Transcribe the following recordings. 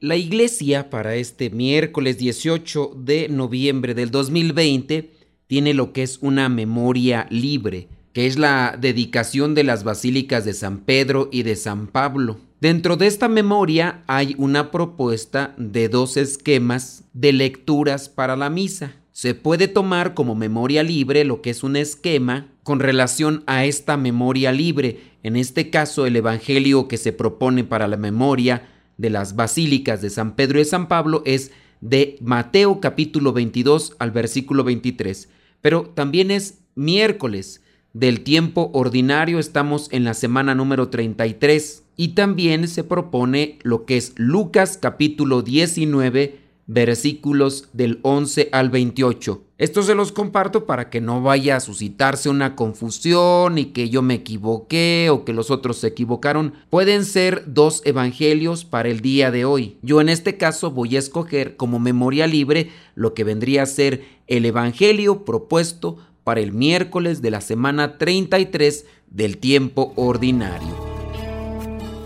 La iglesia para este miércoles 18 de noviembre del 2020 tiene lo que es una memoria libre, que es la dedicación de las basílicas de San Pedro y de San Pablo. Dentro de esta memoria hay una propuesta de dos esquemas de lecturas para la misa. Se puede tomar como memoria libre lo que es un esquema con relación a esta memoria libre, en este caso el Evangelio que se propone para la memoria de las basílicas de San Pedro y San Pablo es de Mateo capítulo 22 al versículo 23. Pero también es miércoles del tiempo ordinario, estamos en la semana número 33 y también se propone lo que es Lucas capítulo 19 versículos del 11 al 28. Esto se los comparto para que no vaya a suscitarse una confusión y que yo me equivoqué o que los otros se equivocaron. Pueden ser dos evangelios para el día de hoy. Yo en este caso voy a escoger como memoria libre lo que vendría a ser el evangelio propuesto para el miércoles de la semana 33 del tiempo ordinario.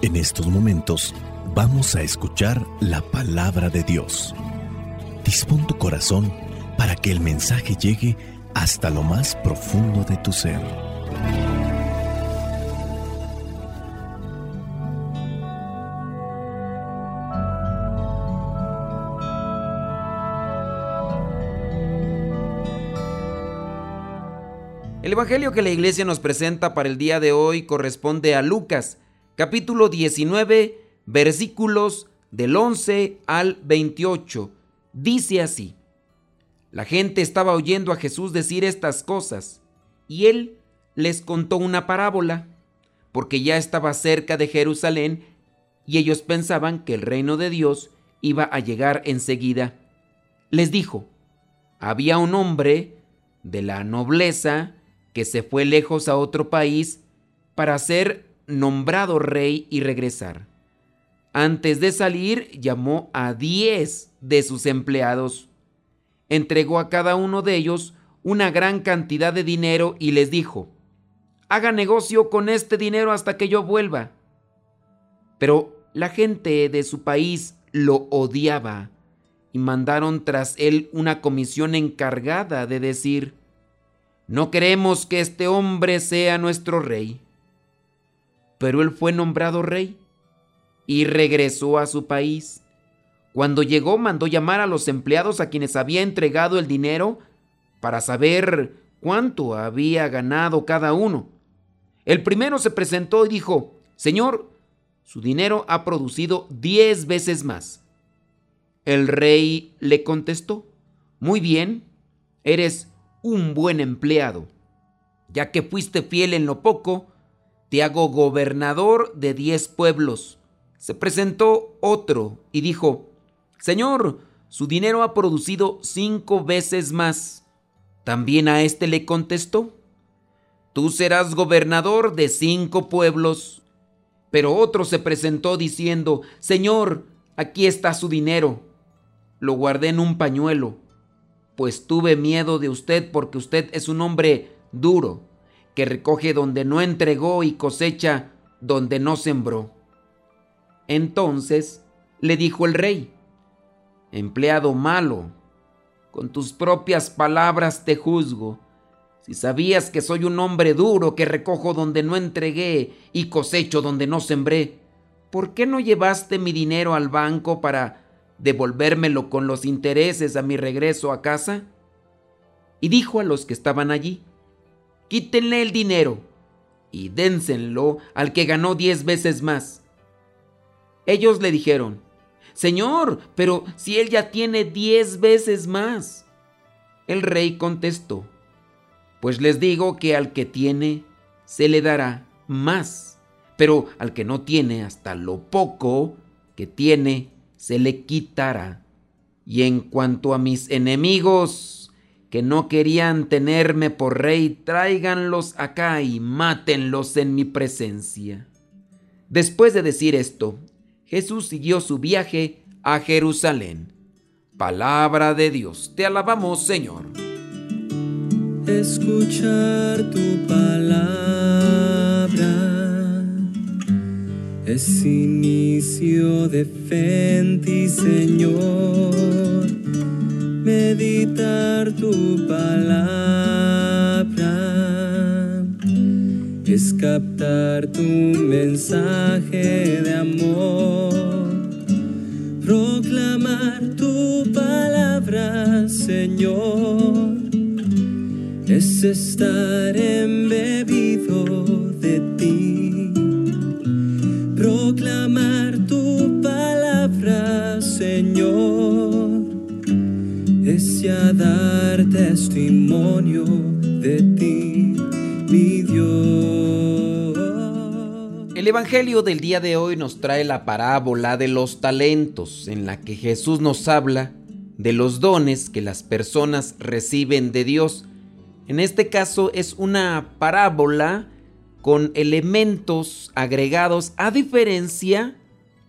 En estos momentos vamos a escuchar la palabra de Dios. Dispón tu corazón para que el mensaje llegue hasta lo más profundo de tu ser. El Evangelio que la iglesia nos presenta para el día de hoy corresponde a Lucas, capítulo 19, versículos del 11 al 28 Dice así, la gente estaba oyendo a Jesús decir estas cosas y él les contó una parábola, porque ya estaba cerca de Jerusalén y ellos pensaban que el reino de Dios iba a llegar enseguida. Les dijo, había un hombre de la nobleza que se fue lejos a otro país para ser nombrado rey y regresar. Antes de salir llamó a diez de sus empleados. Entregó a cada uno de ellos una gran cantidad de dinero y les dijo, haga negocio con este dinero hasta que yo vuelva. Pero la gente de su país lo odiaba y mandaron tras él una comisión encargada de decir, no queremos que este hombre sea nuestro rey. Pero él fue nombrado rey y regresó a su país. Cuando llegó mandó llamar a los empleados a quienes había entregado el dinero para saber cuánto había ganado cada uno. El primero se presentó y dijo, Señor, su dinero ha producido diez veces más. El rey le contestó, Muy bien, eres un buen empleado. Ya que fuiste fiel en lo poco, te hago gobernador de diez pueblos. Se presentó otro y dijo, Señor, su dinero ha producido cinco veces más. También a éste le contestó, Tú serás gobernador de cinco pueblos. Pero otro se presentó diciendo, Señor, aquí está su dinero. Lo guardé en un pañuelo, pues tuve miedo de usted porque usted es un hombre duro, que recoge donde no entregó y cosecha donde no sembró. Entonces le dijo el rey, empleado malo, con tus propias palabras te juzgo. Si sabías que soy un hombre duro que recojo donde no entregué y cosecho donde no sembré, ¿por qué no llevaste mi dinero al banco para devolvérmelo con los intereses a mi regreso a casa? Y dijo a los que estaban allí, quítenle el dinero y dénsenlo al que ganó diez veces más. Ellos le dijeron, Señor, pero si él ya tiene diez veces más. El rey contestó, Pues les digo que al que tiene, se le dará más, pero al que no tiene hasta lo poco que tiene, se le quitará. Y en cuanto a mis enemigos, que no querían tenerme por rey, tráiganlos acá y mátenlos en mi presencia. Después de decir esto, Jesús siguió su viaje a Jerusalén. Palabra de Dios, te alabamos Señor. Escuchar tu palabra es inicio de fe en ti, Señor. Meditar tu palabra es captar tu mensaje de amor. Proclamar tu palabra, Señor, es estar embebido de ti proclamar tu palabra, Señor, es ya dar testimonio El Evangelio del día de hoy nos trae la parábola de los talentos, en la que Jesús nos habla de los dones que las personas reciben de Dios. En este caso es una parábola con elementos agregados a diferencia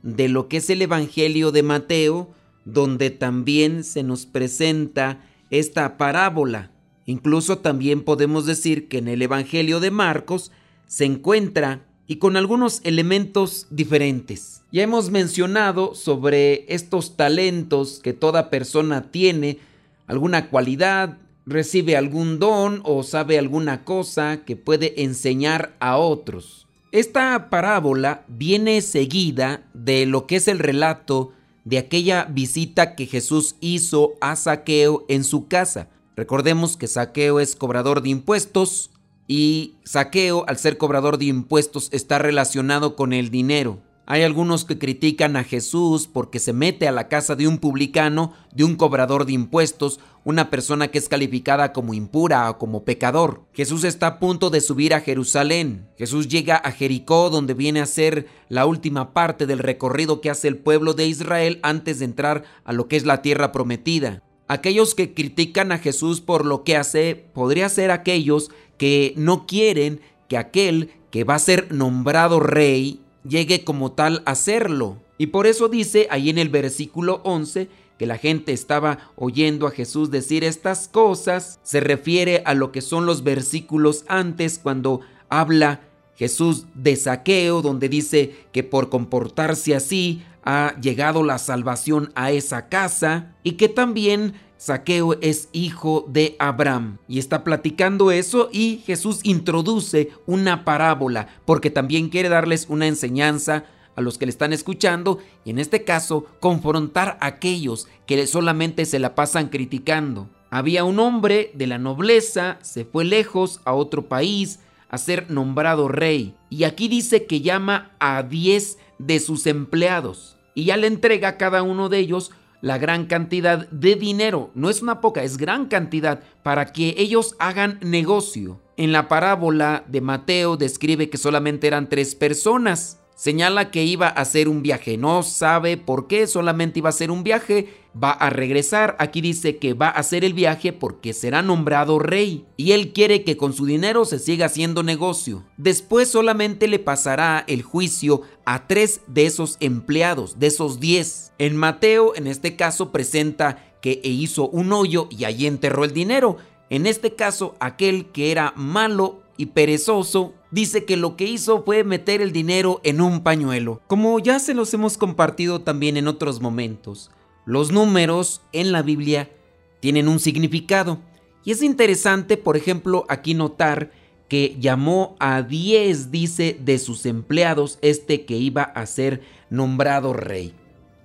de lo que es el Evangelio de Mateo, donde también se nos presenta esta parábola. Incluso también podemos decir que en el Evangelio de Marcos se encuentra y con algunos elementos diferentes. Ya hemos mencionado sobre estos talentos que toda persona tiene, alguna cualidad, recibe algún don o sabe alguna cosa que puede enseñar a otros. Esta parábola viene seguida de lo que es el relato de aquella visita que Jesús hizo a Saqueo en su casa. Recordemos que Saqueo es cobrador de impuestos y Saqueo, al ser cobrador de impuestos, está relacionado con el dinero. Hay algunos que critican a Jesús porque se mete a la casa de un publicano, de un cobrador de impuestos, una persona que es calificada como impura o como pecador. Jesús está a punto de subir a Jerusalén. Jesús llega a Jericó donde viene a ser la última parte del recorrido que hace el pueblo de Israel antes de entrar a lo que es la tierra prometida. Aquellos que critican a Jesús por lo que hace podría ser aquellos que no quieren que aquel que va a ser nombrado rey llegue como tal a serlo. Y por eso dice ahí en el versículo 11 que la gente estaba oyendo a Jesús decir estas cosas. Se refiere a lo que son los versículos antes cuando habla Jesús de saqueo, donde dice que por comportarse así ha llegado la salvación a esa casa y que también Saqueo es hijo de Abraham. Y está platicando eso y Jesús introduce una parábola porque también quiere darles una enseñanza a los que le están escuchando y en este caso confrontar a aquellos que solamente se la pasan criticando. Había un hombre de la nobleza, se fue lejos a otro país a ser nombrado rey y aquí dice que llama a 10 de sus empleados y ya le entrega a cada uno de ellos la gran cantidad de dinero, no es una poca, es gran cantidad para que ellos hagan negocio. En la parábola de Mateo describe que solamente eran tres personas. Señala que iba a hacer un viaje, no sabe por qué, solamente iba a hacer un viaje, va a regresar, aquí dice que va a hacer el viaje porque será nombrado rey y él quiere que con su dinero se siga haciendo negocio. Después solamente le pasará el juicio a tres de esos empleados, de esos diez. En Mateo, en este caso, presenta que hizo un hoyo y allí enterró el dinero. En este caso, aquel que era malo y perezoso dice que lo que hizo fue meter el dinero en un pañuelo. Como ya se los hemos compartido también en otros momentos, los números en la Biblia tienen un significado. Y es interesante, por ejemplo, aquí notar que llamó a 10, dice, de sus empleados este que iba a ser nombrado rey.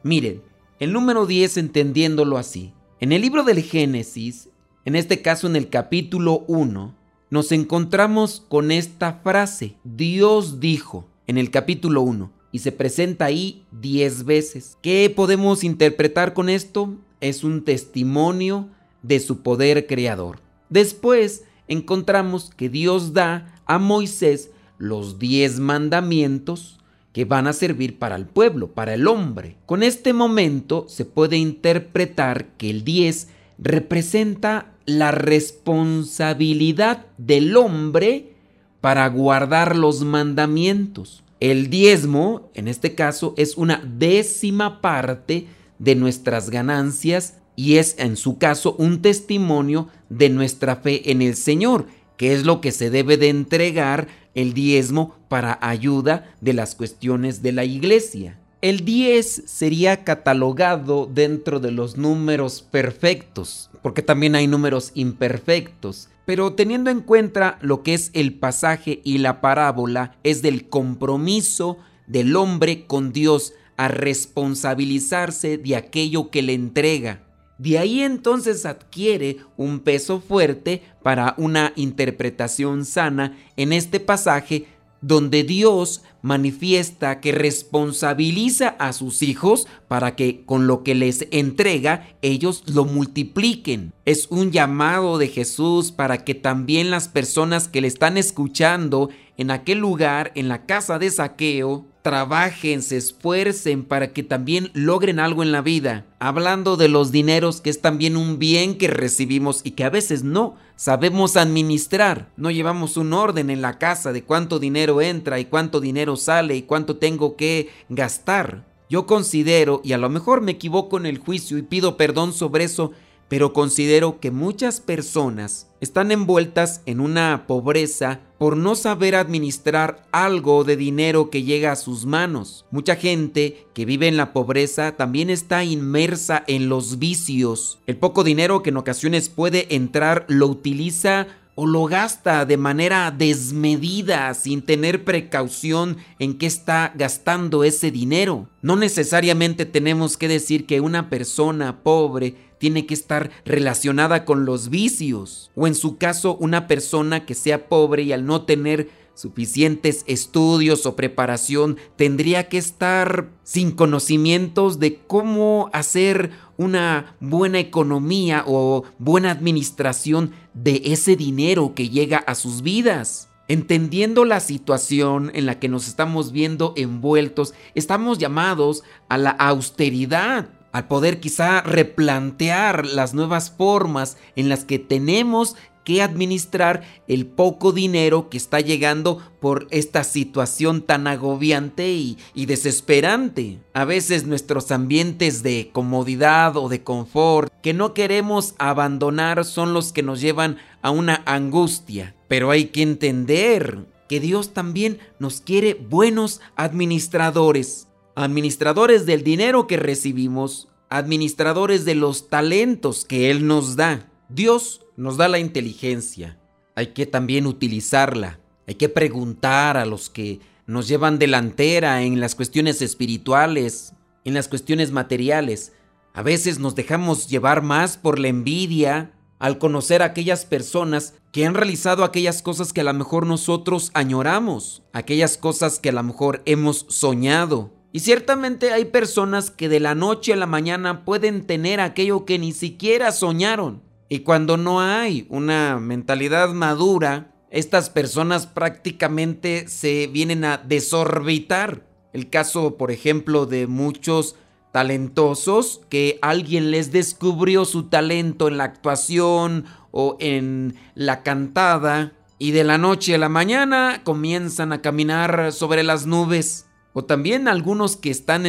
Miren, el número 10 entendiéndolo así. En el libro del Génesis, en este caso en el capítulo 1, nos encontramos con esta frase, Dios dijo, en el capítulo 1, y se presenta ahí 10 veces. ¿Qué podemos interpretar con esto? Es un testimonio de su poder creador. Después encontramos que Dios da a Moisés los 10 mandamientos que van a servir para el pueblo, para el hombre. Con este momento se puede interpretar que el 10 representa la responsabilidad del hombre para guardar los mandamientos. El diezmo, en este caso, es una décima parte de nuestras ganancias y es en su caso un testimonio de nuestra fe en el Señor, que es lo que se debe de entregar el diezmo para ayuda de las cuestiones de la iglesia. El 10 sería catalogado dentro de los números perfectos, porque también hay números imperfectos. Pero teniendo en cuenta lo que es el pasaje y la parábola, es del compromiso del hombre con Dios a responsabilizarse de aquello que le entrega. De ahí entonces adquiere un peso fuerte para una interpretación sana en este pasaje donde Dios manifiesta que responsabiliza a sus hijos para que con lo que les entrega ellos lo multipliquen. Es un llamado de Jesús para que también las personas que le están escuchando en aquel lugar, en la casa de saqueo, trabajen, se esfuercen para que también logren algo en la vida. Hablando de los dineros, que es también un bien que recibimos y que a veces no sabemos administrar. No llevamos un orden en la casa de cuánto dinero entra y cuánto dinero sale y cuánto tengo que gastar. Yo considero, y a lo mejor me equivoco en el juicio y pido perdón sobre eso, pero considero que muchas personas están envueltas en una pobreza por no saber administrar algo de dinero que llega a sus manos. Mucha gente que vive en la pobreza también está inmersa en los vicios. El poco dinero que en ocasiones puede entrar lo utiliza o lo gasta de manera desmedida sin tener precaución en qué está gastando ese dinero. No necesariamente tenemos que decir que una persona pobre tiene que estar relacionada con los vicios. O en su caso, una persona que sea pobre y al no tener suficientes estudios o preparación tendría que estar sin conocimientos de cómo hacer una buena economía o buena administración de ese dinero que llega a sus vidas. Entendiendo la situación en la que nos estamos viendo envueltos, estamos llamados a la austeridad al poder quizá replantear las nuevas formas en las que tenemos que administrar el poco dinero que está llegando por esta situación tan agobiante y, y, desesperante. A veces nuestros ambientes de comodidad o de confort que no queremos abandonar son los que nos llevan a una angustia. Pero hay que entender que Dios también nos quiere buenos administradores administradores del dinero que recibimos, administradores de los talentos que Él nos da. Dios nos da la inteligencia, hay que también utilizarla, hay que preguntar a los que nos llevan delantera en las cuestiones espirituales, en las cuestiones materiales. A veces nos dejamos llevar más por la envidia al conocer a aquellas personas que han realizado aquellas cosas que a lo mejor nosotros añoramos, aquellas cosas que a lo mejor hemos soñado. Y ciertamente hay personas que de la noche a la mañana pueden tener aquello que ni siquiera soñaron. Y cuando no hay una mentalidad madura, estas personas prácticamente se vienen a desorbitar. El caso, por ejemplo, de muchos talentosos que alguien les descubrió su talento en la actuación o en la cantada y de la noche a la mañana comienzan a caminar sobre las nubes o también algunos que están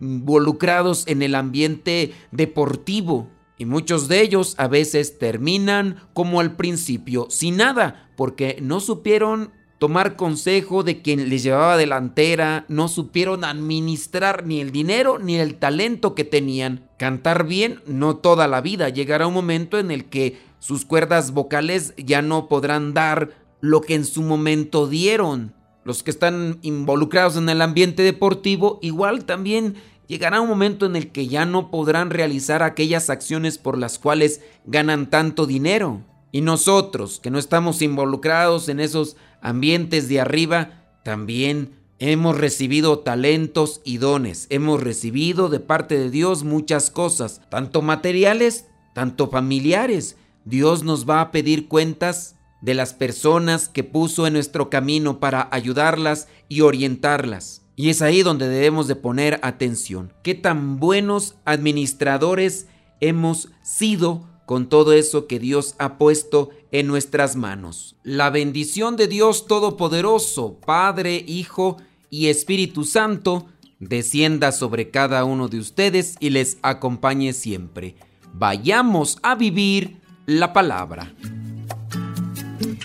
involucrados en el ambiente deportivo. Y muchos de ellos a veces terminan como al principio, sin nada, porque no supieron tomar consejo de quien les llevaba delantera, no supieron administrar ni el dinero ni el talento que tenían. Cantar bien, no toda la vida, llegará un momento en el que sus cuerdas vocales ya no podrán dar lo que en su momento dieron los que están involucrados en el ambiente deportivo, igual también llegará un momento en el que ya no podrán realizar aquellas acciones por las cuales ganan tanto dinero. Y nosotros, que no estamos involucrados en esos ambientes de arriba, también hemos recibido talentos y dones. Hemos recibido de parte de Dios muchas cosas, tanto materiales, tanto familiares. Dios nos va a pedir cuentas de las personas que puso en nuestro camino para ayudarlas y orientarlas. Y es ahí donde debemos de poner atención. ¿Qué tan buenos administradores hemos sido con todo eso que Dios ha puesto en nuestras manos? La bendición de Dios Todopoderoso, Padre, Hijo y Espíritu Santo, descienda sobre cada uno de ustedes y les acompañe siempre. Vayamos a vivir la palabra.